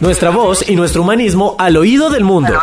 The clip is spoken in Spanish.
Nuestra voz y nuestro humanismo al oído del mundo.